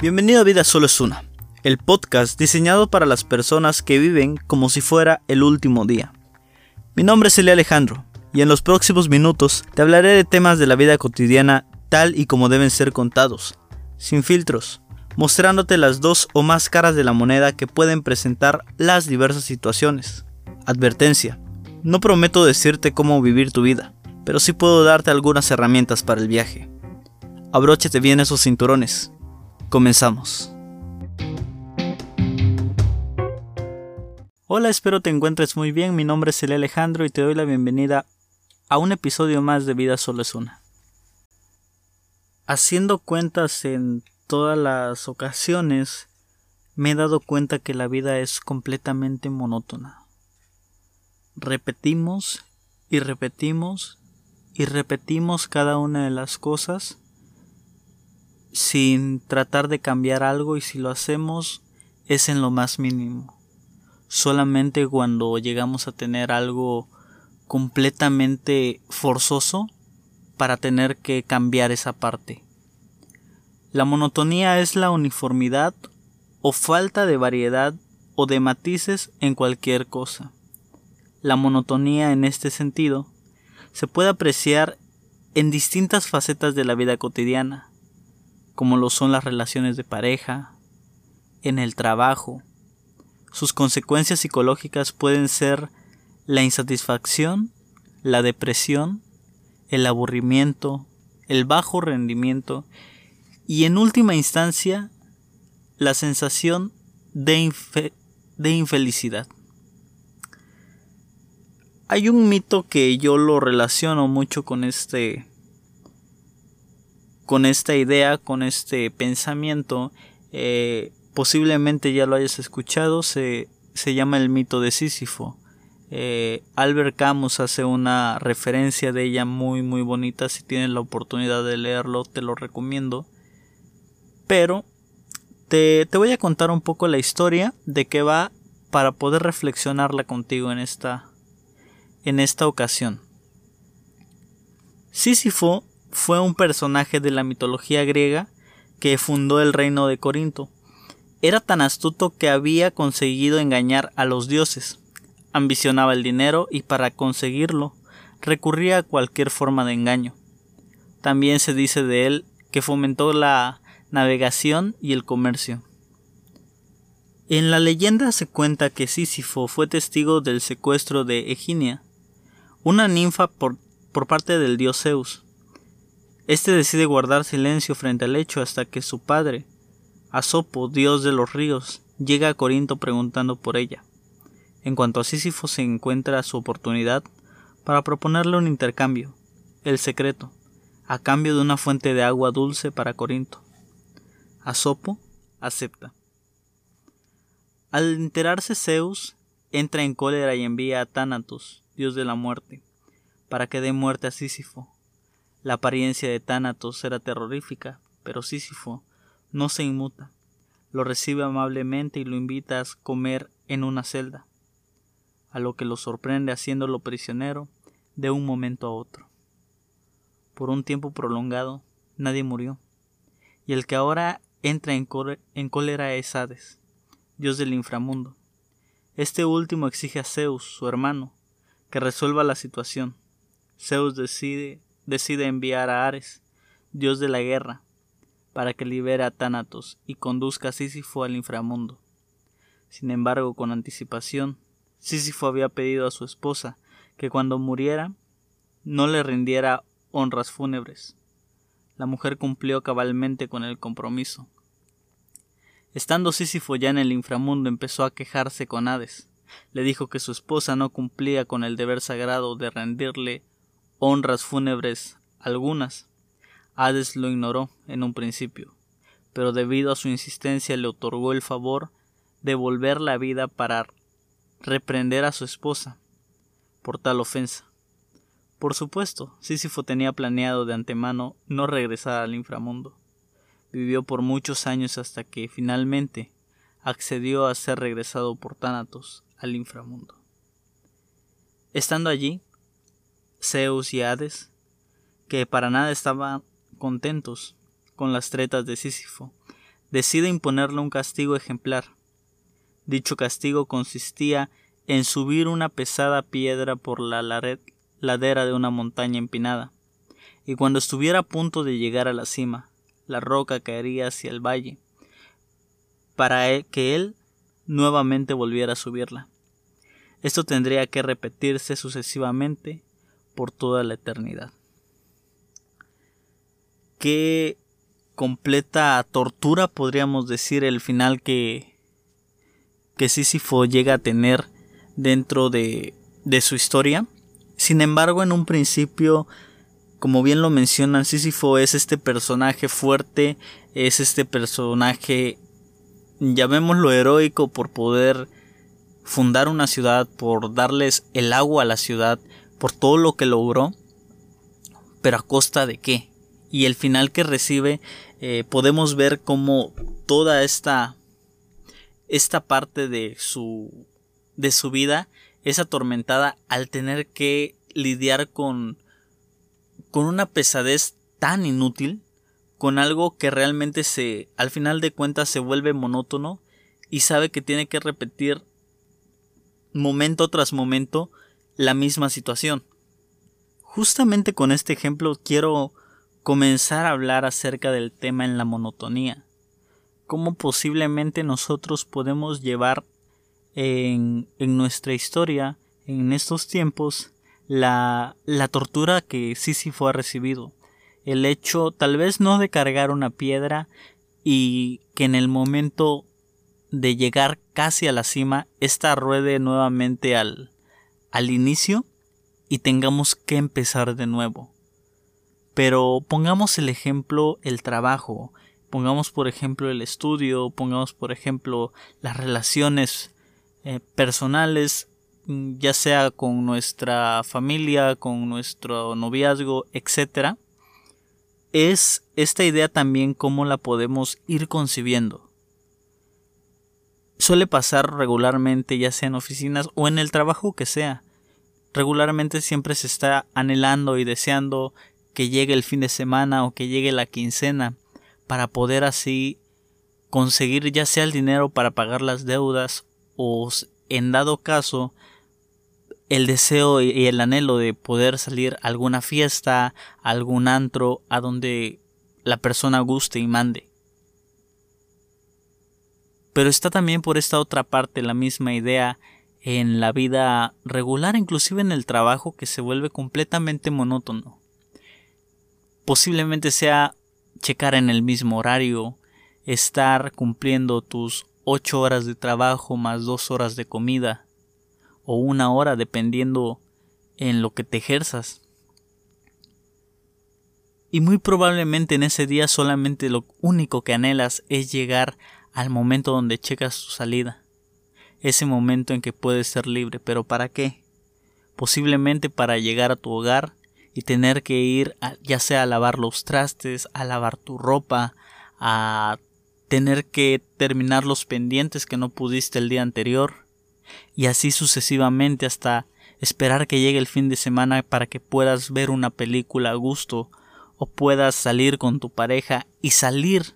Bienvenido a Vida Solo es Una, el podcast diseñado para las personas que viven como si fuera el último día. Mi nombre es Elia Alejandro y en los próximos minutos te hablaré de temas de la vida cotidiana tal y como deben ser contados, sin filtros, mostrándote las dos o más caras de la moneda que pueden presentar las diversas situaciones. Advertencia, no prometo decirte cómo vivir tu vida, pero sí puedo darte algunas herramientas para el viaje. Abróchate bien esos cinturones. Comenzamos. Hola, espero te encuentres muy bien. Mi nombre es Elia Alejandro y te doy la bienvenida a un episodio más de Vida Solo es Una. Haciendo cuentas en todas las ocasiones, me he dado cuenta que la vida es completamente monótona. Repetimos y repetimos y repetimos cada una de las cosas sin tratar de cambiar algo y si lo hacemos es en lo más mínimo. Solamente cuando llegamos a tener algo completamente forzoso para tener que cambiar esa parte. La monotonía es la uniformidad o falta de variedad o de matices en cualquier cosa. La monotonía en este sentido se puede apreciar en distintas facetas de la vida cotidiana, como lo son las relaciones de pareja, en el trabajo. Sus consecuencias psicológicas pueden ser la insatisfacción, la depresión, el aburrimiento, el bajo rendimiento y en última instancia la sensación de, de infelicidad. Hay un mito que yo lo relaciono mucho con este con esta idea, con este pensamiento, eh, posiblemente ya lo hayas escuchado, se, se llama el mito de Sísifo. Eh, Albert Camus hace una referencia de ella muy muy bonita, si tienes la oportunidad de leerlo te lo recomiendo. Pero te, te voy a contar un poco la historia de qué va para poder reflexionarla contigo en esta, en esta ocasión. Sísifo fue un personaje de la mitología griega que fundó el reino de Corinto. Era tan astuto que había conseguido engañar a los dioses. Ambicionaba el dinero y para conseguirlo recurría a cualquier forma de engaño. También se dice de él que fomentó la navegación y el comercio. En la leyenda se cuenta que Sísifo fue testigo del secuestro de Eginia, una ninfa por, por parte del dios Zeus. Este decide guardar silencio frente al hecho hasta que su padre, Asopo, dios de los ríos, llega a Corinto preguntando por ella. En cuanto a Sísifo se encuentra su oportunidad para proponerle un intercambio, el secreto, a cambio de una fuente de agua dulce para Corinto. Asopo acepta. Al enterarse Zeus, entra en cólera y envía a Thanatos, dios de la muerte, para que dé muerte a Sísifo, la apariencia de Tánatos era terrorífica, pero Sísifo no se inmuta. Lo recibe amablemente y lo invita a comer en una celda, a lo que lo sorprende haciéndolo prisionero de un momento a otro. Por un tiempo prolongado, nadie murió, y el que ahora entra en, en cólera es Hades, dios del inframundo. Este último exige a Zeus, su hermano, que resuelva la situación. Zeus decide decide enviar a Ares, dios de la guerra, para que libere a Tánatos y conduzca a Sísifo al inframundo. Sin embargo, con anticipación, Sísifo había pedido a su esposa que cuando muriera no le rindiera honras fúnebres. La mujer cumplió cabalmente con el compromiso. Estando Sísifo ya en el inframundo empezó a quejarse con Hades. Le dijo que su esposa no cumplía con el deber sagrado de rendirle honras fúnebres algunas. Hades lo ignoró en un principio, pero debido a su insistencia le otorgó el favor de volver la vida para reprender a su esposa por tal ofensa. Por supuesto, Sísifo tenía planeado de antemano no regresar al inframundo. Vivió por muchos años hasta que finalmente accedió a ser regresado por Tánatos al inframundo. Estando allí, Zeus y Hades, que para nada estaban contentos con las tretas de Sísifo, decide imponerle un castigo ejemplar. Dicho castigo consistía en subir una pesada piedra por la ladera de una montaña empinada, y cuando estuviera a punto de llegar a la cima, la roca caería hacia el valle, para e-, que él nuevamente volviera a subirla. Esto tendría que repetirse sucesivamente por toda la eternidad. Qué completa tortura podríamos decir el final que que Sísifo llega a tener dentro de, de su historia. Sin embargo, en un principio, como bien lo mencionan, Sísifo es este personaje fuerte, es este personaje, llamémoslo heroico, por poder fundar una ciudad, por darles el agua a la ciudad, por todo lo que logró, pero a costa de qué. Y el final que recibe, eh, podemos ver cómo toda esta, esta parte de su, de su vida es atormentada al tener que lidiar con, con una pesadez tan inútil, con algo que realmente se, al final de cuentas se vuelve monótono y sabe que tiene que repetir momento tras momento la misma situación. Justamente con este ejemplo quiero comenzar a hablar acerca del tema en la monotonía. Cómo posiblemente nosotros podemos llevar en, en nuestra historia, en estos tiempos, la, la tortura que Sísifo ha recibido. El hecho tal vez no de cargar una piedra y que en el momento de llegar casi a la cima, esta ruede nuevamente al, al inicio y tengamos que empezar de nuevo. Pero pongamos el ejemplo el trabajo, pongamos por ejemplo el estudio, pongamos por ejemplo las relaciones eh, personales, mm, ya sea con nuestra familia, con nuestro noviazgo, etc. Es esta idea también cómo la podemos ir concibiendo suele pasar regularmente, ya sea en oficinas o en el trabajo que sea. Regularmente siempre se está anhelando y deseando que llegue el fin de semana o que llegue la quincena para poder así conseguir ya sea el dinero para pagar las deudas o en dado caso el deseo y el anhelo de poder salir a alguna fiesta, algún antro, a donde la persona guste y mande. Pero está también por esta otra parte la misma idea en la vida regular, inclusive en el trabajo, que se vuelve completamente monótono. Posiblemente sea checar en el mismo horario, estar cumpliendo tus ocho horas de trabajo más dos horas de comida, o una hora dependiendo en lo que te ejerzas. Y muy probablemente en ese día solamente lo único que anhelas es llegar al momento donde checas tu salida, ese momento en que puedes ser libre, pero ¿para qué? Posiblemente para llegar a tu hogar y tener que ir ya sea a lavar los trastes, a lavar tu ropa, a tener que terminar los pendientes que no pudiste el día anterior y así sucesivamente hasta esperar que llegue el fin de semana para que puedas ver una película a gusto o puedas salir con tu pareja y salir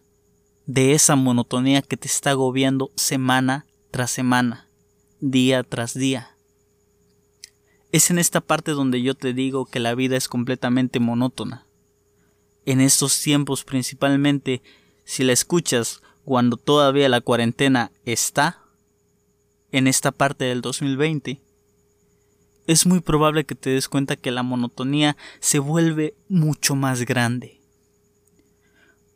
de esa monotonía que te está agobiando semana tras semana, día tras día. Es en esta parte donde yo te digo que la vida es completamente monótona. En estos tiempos principalmente, si la escuchas cuando todavía la cuarentena está, en esta parte del 2020, es muy probable que te des cuenta que la monotonía se vuelve mucho más grande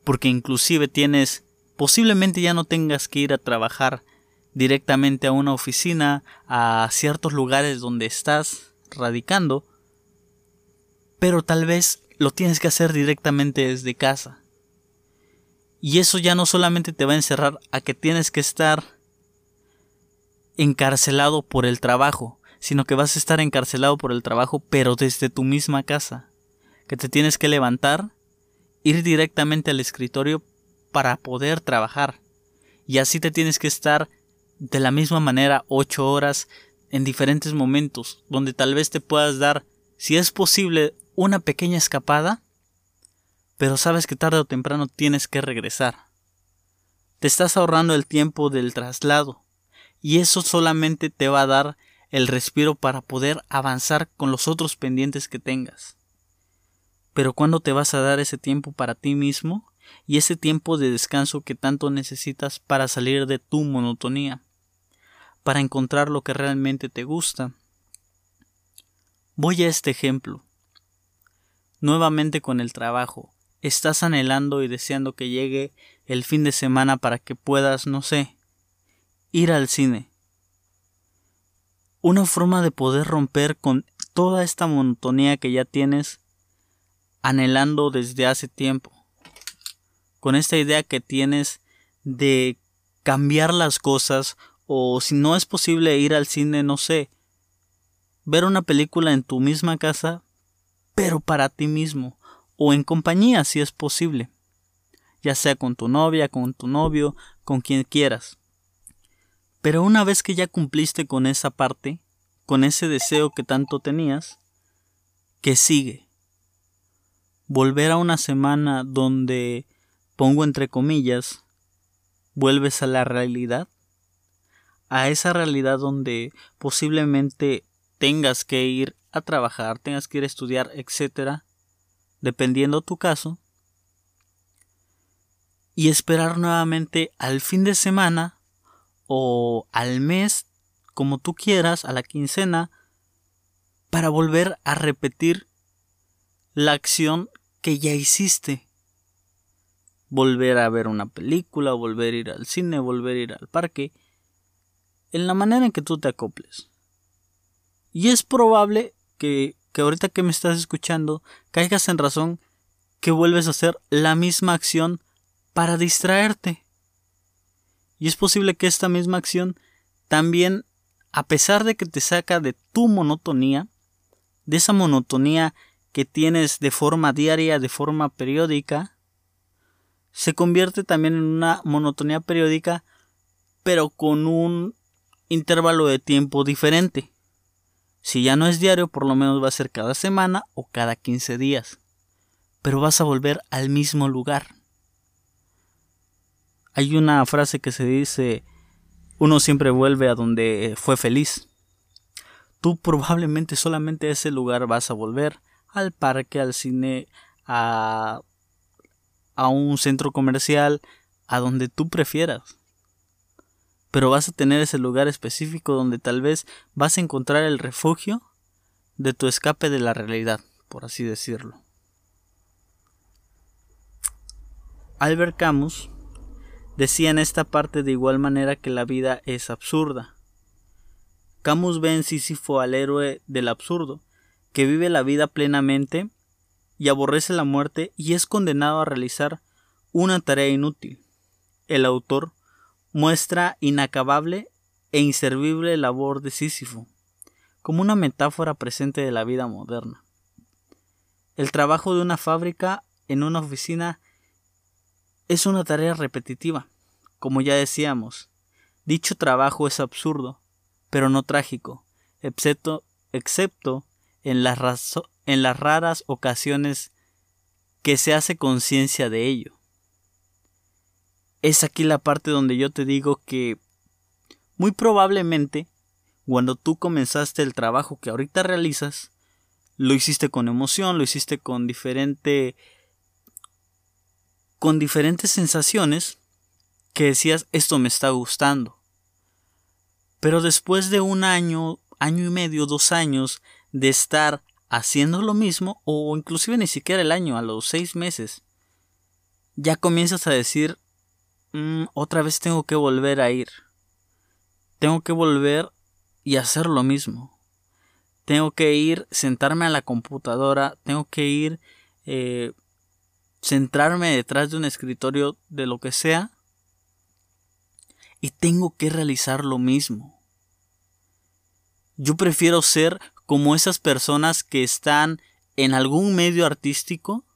porque inclusive tienes, posiblemente ya no tengas que ir a trabajar directamente a una oficina, a ciertos lugares donde estás radicando, pero tal vez lo tienes que hacer directamente desde casa. Y eso ya no solamente te va a encerrar a que tienes que estar encarcelado por el trabajo, sino que vas a estar encarcelado por el trabajo, pero desde tu misma casa. Que te tienes que levantar, ir directamente al escritorio para poder trabajar. Y así te tienes que estar de la misma manera ocho horas en diferentes momentos, donde tal vez te puedas dar, si es posible, una pequeña escapada, pero sabes que tarde o temprano tienes que regresar. te estás ahorrando el tiempo del traslado y eso solamente te va a dar el respiro para poder avanzar con los otros pendientes que tengas. Pero ¿cuándo te vas a dar ese tiempo para ti mismo y ese tiempo de descanso que tanto necesitas para salir de tu monotonía, para encontrar lo que realmente te gusta? Voy a este ejemplo. Nuevamente con el trabajo. Estás anhelando y deseando que llegue el fin de semana para que puedas, no sé, ir al cine. Una forma de poder romper con toda esta monotonía que ya tienes anhelando desde hace tiempo. Con esta idea que tienes de cambiar las cosas o si no es posible ir al cine, no sé, ver una película en tu misma casa, pero para ti mismo o en compañía si es posible, ya sea con tu novia, con tu novio, con quien quieras. Pero una vez que ya cumpliste con esa parte, con ese deseo que tanto tenías, ¿qué sigue? Volver a una semana donde, pongo entre comillas, vuelves a la realidad, a esa realidad donde posiblemente tengas que ir a trabajar, tengas que ir a estudiar, etcétera, dependiendo tu caso, y esperar nuevamente al fin de semana o al mes, como tú quieras, a la quincena, para volver a repetir la acción que ya hiciste. Volver a ver una película, volver a ir al cine, volver a ir al parque, en la manera en que tú te acoples. Y es probable que, que ahorita que me estás escuchando caigas en razón que vuelves a hacer la misma acción para distraerte. Y es posible que esta misma acción también, a pesar de que te saca de tu monotonía, de esa monotonía que tienes de forma diaria, de forma periódica, se convierte también en una monotonía periódica, pero con un intervalo de tiempo diferente. Si ya no es diario, por lo menos va a ser cada semana o cada 15 días. Pero vas a volver al mismo lugar. Hay una frase que se dice, uno siempre vuelve a donde fue feliz. Tú probablemente solamente a ese lugar vas a volver, al parque, al cine, a, a un centro comercial, a donde tú prefieras. Pero vas a tener ese lugar específico donde tal vez vas a encontrar el refugio de tu escape de la realidad, por así decirlo. Albert Camus Decía en esta parte de igual manera que la vida es absurda. Camus ve en Sísifo al héroe del absurdo, que vive la vida plenamente y aborrece la muerte y es condenado a realizar una tarea inútil. El autor muestra inacabable e inservible labor de Sísifo, como una metáfora presente de la vida moderna. El trabajo de una fábrica en una oficina es una tarea repetitiva, como ya decíamos. Dicho trabajo es absurdo, pero no trágico, excepto, excepto en, las en las raras ocasiones que se hace conciencia de ello. Es aquí la parte donde yo te digo que muy probablemente cuando tú comenzaste el trabajo que ahorita realizas, lo hiciste con emoción, lo hiciste con diferente con diferentes sensaciones que decías esto me está gustando. Pero después de un año, año y medio, dos años de estar haciendo lo mismo, o inclusive ni siquiera el año, a los seis meses, ya comienzas a decir, mm, otra vez tengo que volver a ir. Tengo que volver y hacer lo mismo. Tengo que ir, sentarme a la computadora, tengo que ir eh, centrarme detrás de un escritorio de lo que sea y tengo que realizar lo mismo. Yo prefiero ser como esas personas que están en algún medio artístico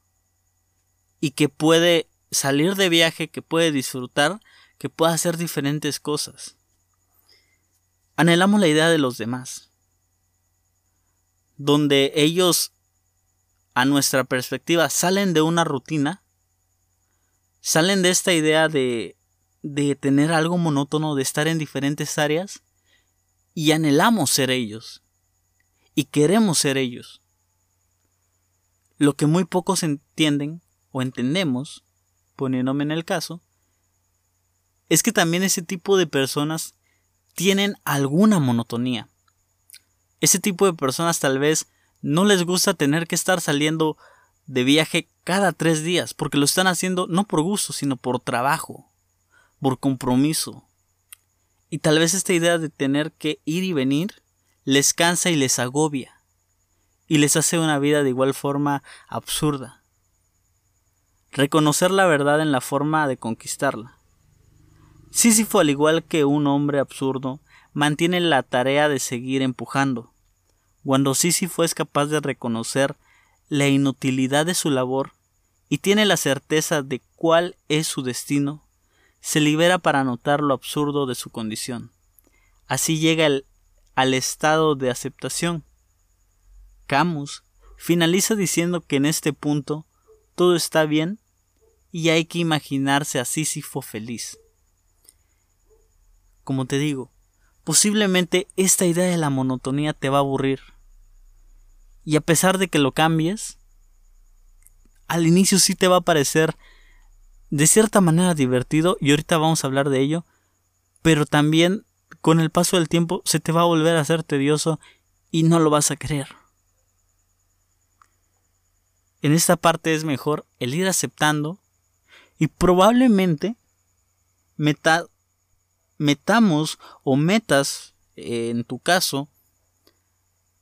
y que puede salir de viaje, que puede disfrutar, que puede hacer diferentes cosas. Anhelamos la idea de los demás, donde ellos a nuestra perspectiva salen de una rutina, salen de esta idea de, de tener algo monótono, de estar en diferentes áreas, y anhelamos ser ellos, y queremos ser ellos. Lo que muy pocos entienden o entendemos, poniéndome en el caso, es que también ese tipo de personas tienen alguna monotonía. Ese tipo de personas tal vez no les gusta tener que estar saliendo de viaje cada tres días, porque lo están haciendo no por gusto, sino por trabajo, por compromiso. Y tal vez esta idea de tener que ir y venir les cansa y les agobia, y les hace una vida de igual forma absurda. Reconocer la verdad en la forma de conquistarla. Sísifo, al igual que un hombre absurdo, mantiene la tarea de seguir empujando. Cuando Sísifo es capaz de reconocer la inutilidad de su labor y tiene la certeza de cuál es su destino, se libera para notar lo absurdo de su condición. Así llega al estado de aceptación. Camus finaliza diciendo que en este punto todo está bien y hay que imaginarse a Sísifo feliz. Como te digo, posiblemente esta idea de la monotonía te va a aburrir. Y a pesar de que lo cambies, al inicio sí te va a parecer de cierta manera divertido y ahorita vamos a hablar de ello, pero también con el paso del tiempo se te va a volver a hacer tedioso y no lo vas a querer. En esta parte es mejor el ir aceptando y probablemente metamos o metas en tu caso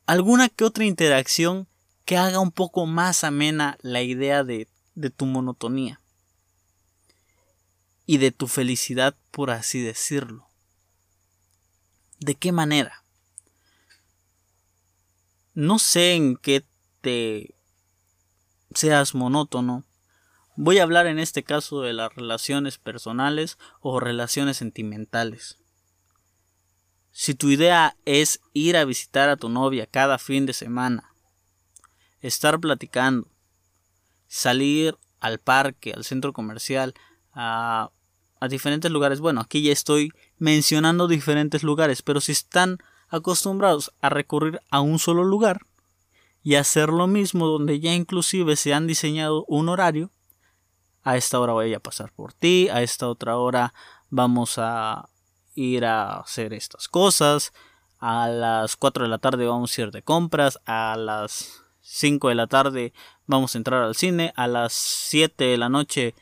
alguna que otra interacción que haga un poco más amena la idea de, de tu monotonía y de tu felicidad, por así decirlo. ¿De qué manera? No sé en qué te seas monótono. Voy a hablar en este caso de las relaciones personales o relaciones sentimentales. Si tu idea es ir a visitar a tu novia cada fin de semana, estar platicando, salir al parque, al centro comercial, a, a, diferentes lugares. Bueno, aquí ya estoy mencionando diferentes lugares, pero si están acostumbrados a recurrir a un solo lugar y hacer lo mismo donde ya inclusive se han diseñado un horario, a esta hora voy a pasar por ti, a esta otra hora vamos a ir a hacer estas cosas. A las 4 de la tarde vamos a ir de compras. A las 5 de la tarde vamos a entrar al cine. A las 7 de la noche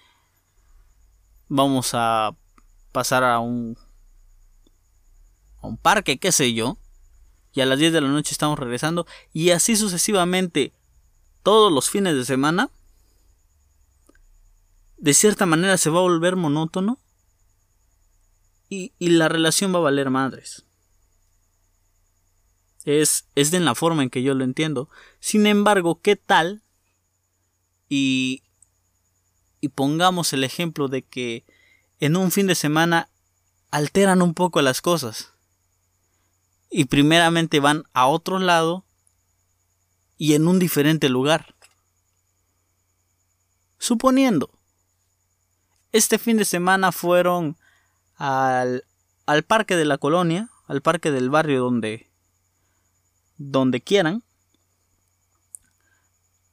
vamos a pasar a un, a un parque, qué sé yo. Y a las 10 de la noche estamos regresando. Y así sucesivamente todos los fines de semana. De cierta manera se va a volver monótono y, la relación va a valer madres. Es, es de la forma en que yo lo entiendo. Sin embargo, ¿qué tal? Y, y pongamos el ejemplo de que en un fin de semana alteran un poco las cosas. Y primeramente van a otro lado y en un diferente lugar. Suponiendo, este fin de semana fueron al, al parque de la colonia, al parque del barrio donde, donde quieran.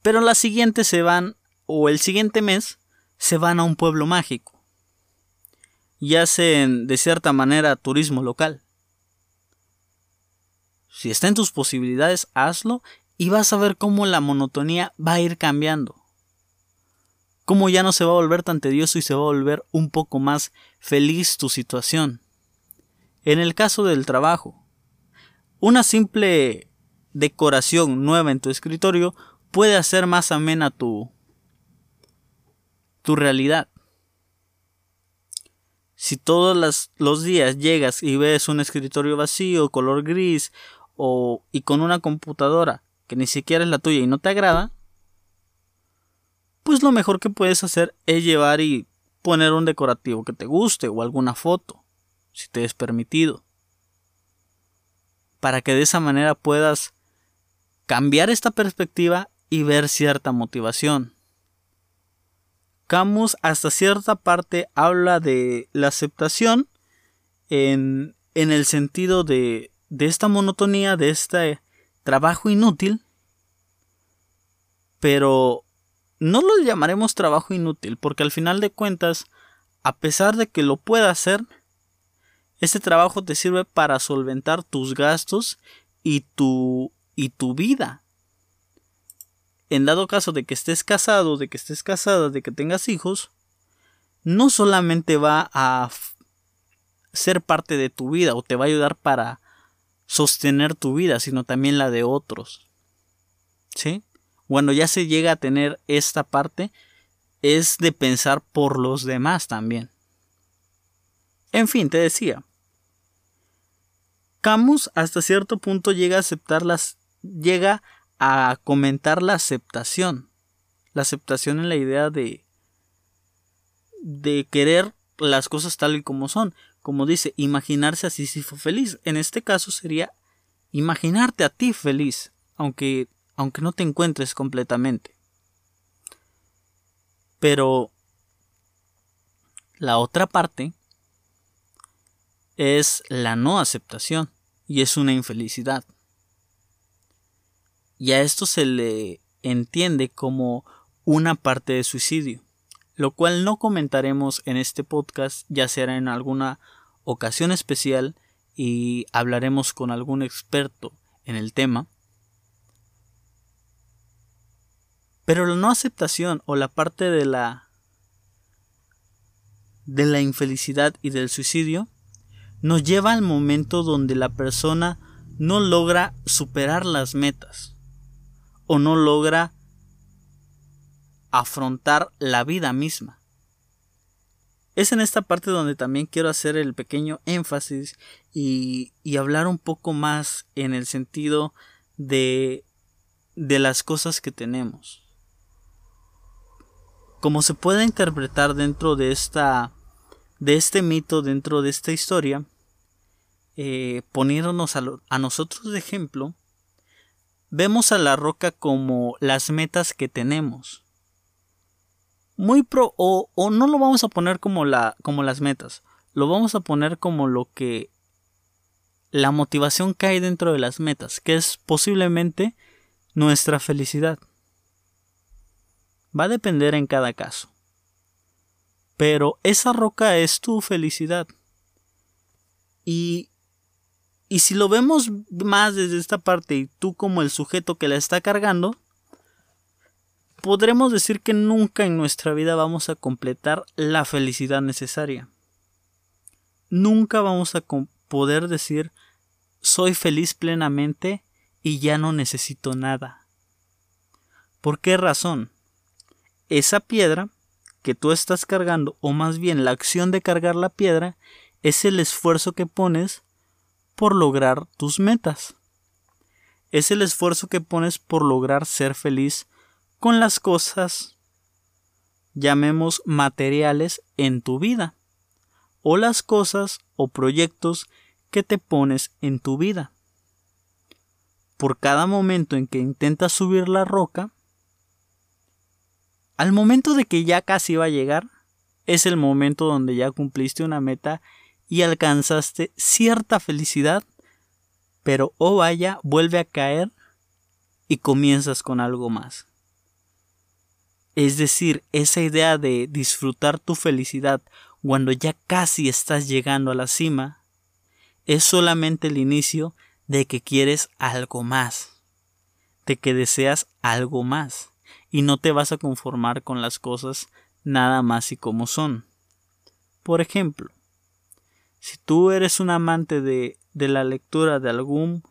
Pero la siguiente se van, o el siguiente mes, se van a un pueblo mágico. Y hacen de cierta manera turismo local. Si está en tus posibilidades, hazlo y vas a ver cómo la monotonía va a ir cambiando cómo ya no se va a volver tan tedioso y se va a volver un poco más feliz tu situación. En el caso del trabajo, una simple decoración nueva en tu escritorio puede hacer más amena tu, tu realidad. Si todos los días llegas y ves un escritorio vacío, color gris, o, y con una computadora que ni siquiera es la tuya y no te agrada, pues lo mejor que puedes hacer es llevar y poner un decorativo que te guste o alguna foto, si te es permitido. Para que de esa manera puedas cambiar esta perspectiva y ver cierta motivación. Camus hasta cierta parte habla de la aceptación en, en el sentido de, de esta monotonía, de este trabajo inútil, pero no lo llamaremos trabajo inútil, porque al final de cuentas, a pesar de que lo pueda hacer, este trabajo te sirve para solventar tus gastos y tu, y tu vida. En dado caso de que estés casado, de que estés casada, de que tengas hijos, no solamente va a ser parte de tu vida o te va a ayudar para sostener tu vida, sino también la de otros. ¿Sí? Cuando ya se llega a tener esta parte, es de pensar por los demás también. En fin, te decía. Camus hasta cierto punto llega a aceptar las. llega a comentar la aceptación. La aceptación en la idea de. de querer las cosas tal y como son. Como dice, imaginarse así si fue feliz. En este caso sería imaginarte a ti feliz. Aunque. aunque no te encuentres completamente. Pero. La otra parte es la no aceptación y es una infelicidad. Y a esto se le entiende como una parte de suicidio, lo cual no comentaremos en este podcast, ya será en alguna ocasión especial y hablaremos con algún experto en el tema. Pero la no aceptación o la parte de la de la infelicidad y del suicidio nos lleva al momento donde la persona no logra superar las metas o no logra afrontar la vida misma. Es en esta parte donde también quiero hacer el pequeño énfasis y, hablar un poco más en el sentido de, de las cosas que tenemos. Como se puede interpretar dentro de esta de este mito dentro de esta historia, eh, poniéndonos a, nosotros de ejemplo, vemos a la roca como las metas que tenemos. Muy pro, o, o, no lo vamos a poner como, la, como las metas, lo vamos a poner como lo que la motivación que hay dentro de las metas, que es posiblemente nuestra felicidad. Va a depender en cada caso. Pero esa roca es tu felicidad. Y, y si lo vemos más desde esta parte y tú como el sujeto que la está cargando, podremos decir que nunca en nuestra vida vamos a completar la felicidad necesaria. Nunca vamos a poder decir soy feliz plenamente y ya no necesito nada. ¿Por qué razón? Esa piedra que tú estás cargando, o más bien la acción de cargar la piedra, es el esfuerzo que pones por lograr tus metas. Es el esfuerzo que pones por lograr ser feliz con las cosas, llamemos materiales, en tu vida, o las cosas o proyectos que te pones en tu vida. Por cada momento en que intentas subir la roca, al momento de que ya casi va a llegar, es el momento donde ya cumpliste una meta y alcanzaste cierta felicidad, pero oh vaya, vuelve a caer y comienzas con algo más. Es decir, esa idea de disfrutar tu felicidad cuando ya casi estás llegando a la cima, es solamente el inicio de que quieres algo más, de que deseas algo más y no te vas a conformar con las cosas nada más y como son. Por ejemplo, si tú eres un amante de, de la lectura de algún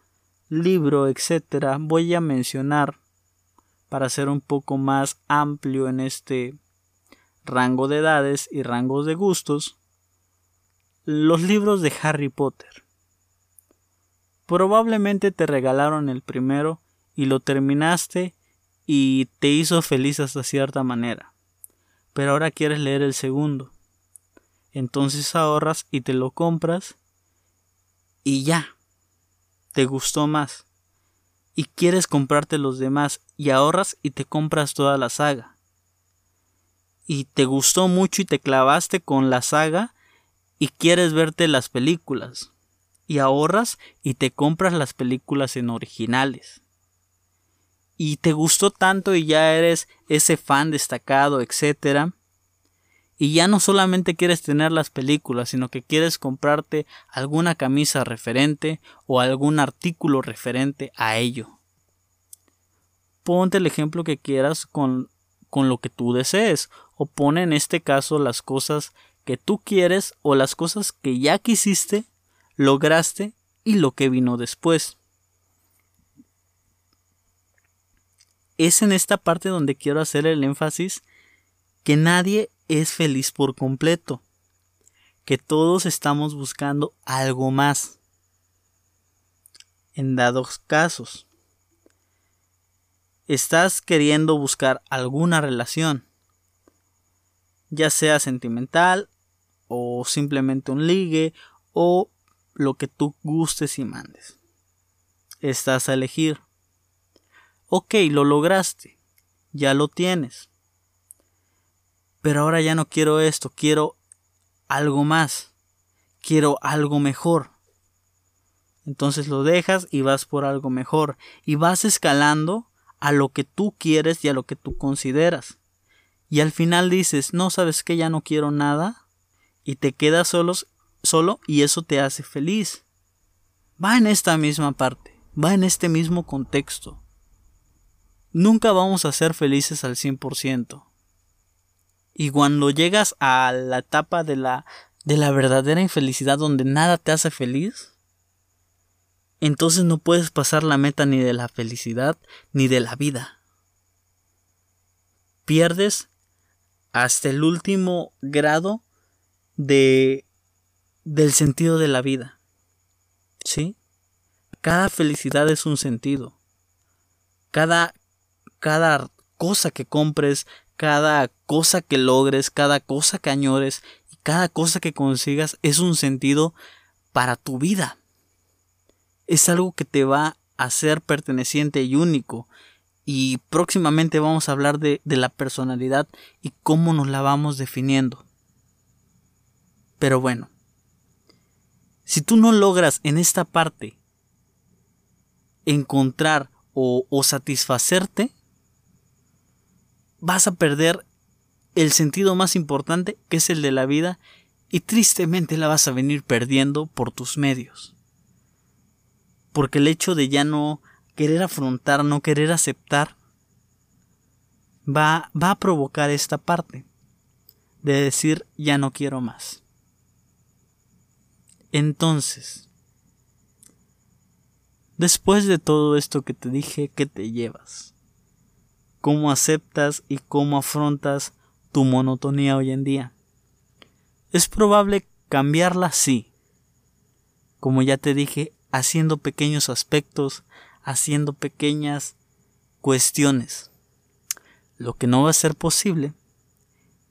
libro, etcétera, voy a mencionar para ser un poco más amplio en este rango de edades y rangos de gustos, los libros de Harry Potter. Probablemente te regalaron el primero y lo terminaste y te hizo feliz hasta cierta manera. Pero ahora quieres leer el segundo. Entonces ahorras y te lo compras y ya. Te gustó más. Y quieres comprarte los demás y ahorras y te compras toda la saga. y te gustó mucho y te clavaste con la saga y quieres verte las películas y ahorras y te compras las películas en originales. Y te gustó tanto y ya eres ese fan destacado, etcétera. Y ya no solamente quieres tener las películas, sino que quieres comprarte alguna camisa referente o algún artículo referente a ello. Ponte el ejemplo que quieras con, con lo que tú desees, o pone en este caso las cosas que tú quieres o las cosas que ya quisiste lograste y lo que vino después. Es en esta parte donde quiero hacer el énfasis que nadie es feliz por completo, que todos estamos buscando algo más. En dados casos, estás queriendo buscar alguna relación, ya sea sentimental o simplemente un ligue o lo que tú gustes y mandes. Estás a elegir. Ok, lo lograste. Ya lo tienes. Pero ahora ya no quiero esto, quiero algo más. Quiero algo mejor. Entonces lo dejas y vas por algo mejor. Y vas escalando a lo que tú quieres y a lo que tú consideras. Y al final dices, no sabes que ya no quiero nada. Y te quedas solos solo y eso te hace feliz. Va en esta misma parte, va en este mismo contexto. Nunca vamos a ser felices al 100%. Y cuando llegas a la etapa de la, de la verdadera infelicidad donde nada te hace feliz, entonces no puedes pasar la meta ni de la felicidad ni de la vida. Pierdes hasta el último grado de del sentido de la vida. ¿Sí? Cada felicidad es un sentido. Cada, cada cosa que compres, cada cosa que logres, cada cosa que añores y cada cosa que consigas es un sentido para tu vida. Es algo que te va a ser perteneciente y único. Y próximamente vamos a hablar de, de la personalidad y cómo nos la vamos definiendo. Pero bueno, si tú no logras en esta parte encontrar o, satisfacerte, vas a perder el sentido más importante que es el de la vida y tristemente la vas a venir perdiendo por tus medios. Porque el hecho de ya no querer afrontar, no querer aceptar, va, va a provocar esta parte de decir ya no quiero más. Entonces, después de todo esto que te dije, ¿qué te llevas? ¿Cómo aceptas y cómo afrontas tu monotonía hoy en día? Es probable cambiarla sí. Como ya te dije, haciendo pequeños aspectos, haciendo pequeñas cuestiones. Lo que no va a ser posible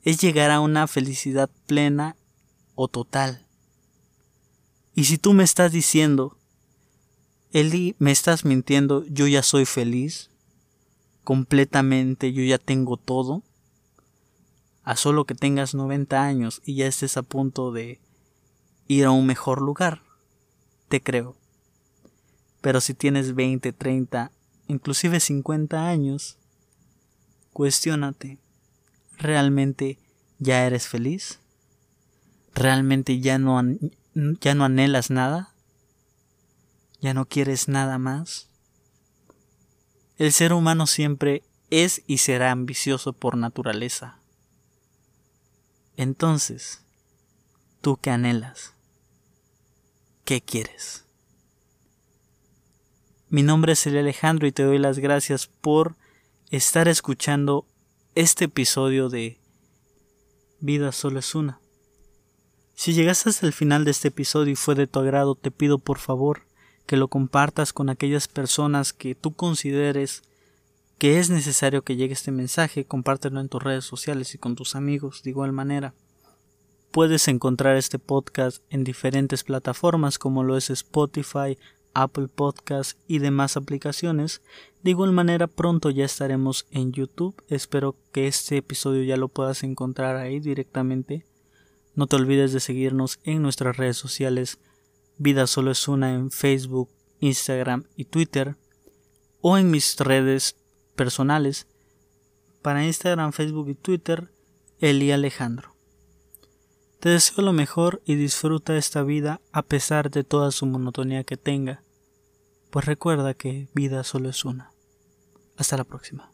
es llegar a una felicidad plena o total. Y si tú me estás diciendo, Eli, me estás mintiendo, yo ya soy feliz, completamente, yo ya tengo todo, a solo que tengas 90 años y ya estés a punto de ir a un mejor lugar, te creo. Pero si tienes 20, 30, inclusive 50 años, cuestiónate, ¿realmente ya eres feliz? ¿Realmente ya no, ¿Ya no anhelas nada? ¿Ya no quieres nada más? El ser humano siempre es y será ambicioso por naturaleza. Entonces, ¿tú qué anhelas? ¿Qué quieres? Mi nombre es el Alejandro y te doy las gracias por estar escuchando este episodio de Vida solo es una. Si llegaste hasta el final de este episodio y fue de tu agrado, te pido por favor que lo compartas con aquellas personas que tú consideres que es necesario que llegue este mensaje, compártelo en tus redes sociales y con tus amigos de igual manera. Puedes encontrar este podcast en diferentes plataformas como lo es Spotify, Apple Podcast y demás aplicaciones. De igual manera pronto ya estaremos en YouTube. Espero que este episodio ya lo puedas encontrar ahí directamente. No te olvides de seguirnos en nuestras redes sociales. Vida solo es una en Facebook, Instagram y Twitter. O en mis redes personales. Para Instagram, Facebook y Twitter, Eli Alejandro. Te deseo lo mejor y disfruta esta vida a pesar de toda su monotonía que tenga, pues recuerda que vida solo es una. Hasta la próxima.